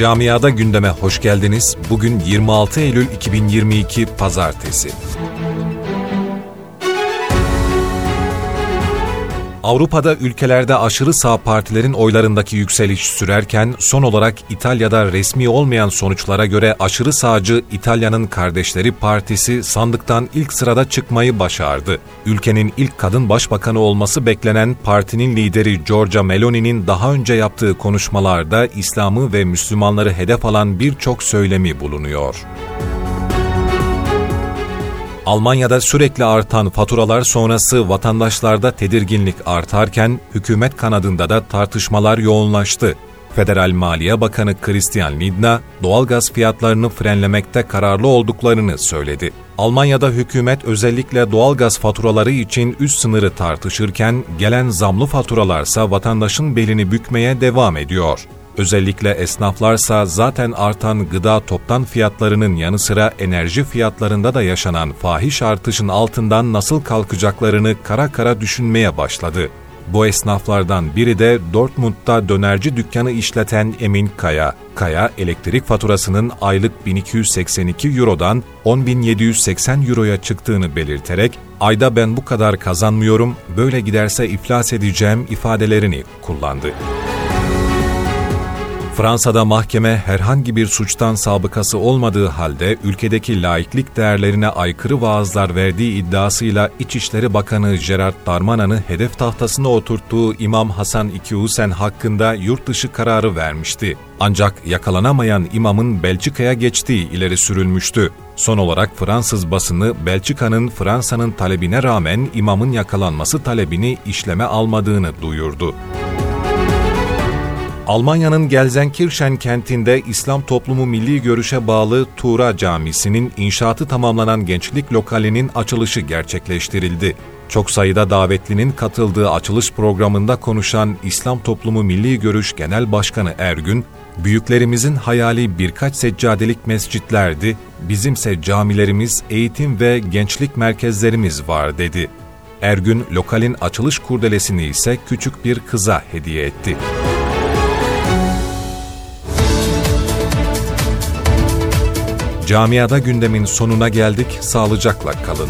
Camiada gündeme hoş geldiniz. Bugün 26 Eylül 2022 Pazartesi. Avrupa'da ülkelerde aşırı sağ partilerin oylarındaki yükseliş sürerken son olarak İtalya'da resmi olmayan sonuçlara göre aşırı sağcı İtalya'nın Kardeşleri Partisi sandıktan ilk sırada çıkmayı başardı. Ülkenin ilk kadın başbakanı olması beklenen partinin lideri Giorgia Meloni'nin daha önce yaptığı konuşmalarda İslam'ı ve Müslümanları hedef alan birçok söylemi bulunuyor. Almanya'da sürekli artan faturalar sonrası vatandaşlarda tedirginlik artarken hükümet kanadında da tartışmalar yoğunlaştı. Federal Maliye Bakanı Christian Lindner, doğalgaz fiyatlarını frenlemekte kararlı olduklarını söyledi. Almanya'da hükümet özellikle doğalgaz faturaları için üst sınırı tartışırken gelen zamlı faturalarsa vatandaşın belini bükmeye devam ediyor. Özellikle esnaflarsa zaten artan gıda toptan fiyatlarının yanı sıra enerji fiyatlarında da yaşanan fahiş artışın altından nasıl kalkacaklarını kara kara düşünmeye başladı. Bu esnaflardan biri de Dortmund'da dönerci dükkanı işleten Emin Kaya. Kaya, elektrik faturasının aylık 1282 Euro'dan 10.780 Euro'ya çıktığını belirterek, ayda ben bu kadar kazanmıyorum, böyle giderse iflas edeceğim ifadelerini kullandı. Fransa'da mahkeme herhangi bir suçtan sabıkası olmadığı halde ülkedeki laiklik değerlerine aykırı vaazlar verdiği iddiasıyla İçişleri Bakanı Gerard Darmanan'ı hedef tahtasına oturttuğu İmam Hasan İki Husen hakkında yurt dışı kararı vermişti. Ancak yakalanamayan imamın Belçika'ya geçtiği ileri sürülmüştü. Son olarak Fransız basını Belçika'nın Fransa'nın talebine rağmen imamın yakalanması talebini işleme almadığını duyurdu. Almanya'nın Gelsenkirchen kentinde İslam Toplumu Milli Görüş'e bağlı Tura Camisi'nin inşaatı tamamlanan gençlik lokalinin açılışı gerçekleştirildi. Çok sayıda davetlinin katıldığı açılış programında konuşan İslam Toplumu Milli Görüş Genel Başkanı Ergün, büyüklerimizin hayali birkaç seccadelik mescitlerdi, bizimse camilerimiz, eğitim ve gençlik merkezlerimiz var dedi. Ergün, lokalin açılış kurdelesini ise küçük bir kıza hediye etti. Camiada gündemin sonuna geldik, sağlıcakla kalın.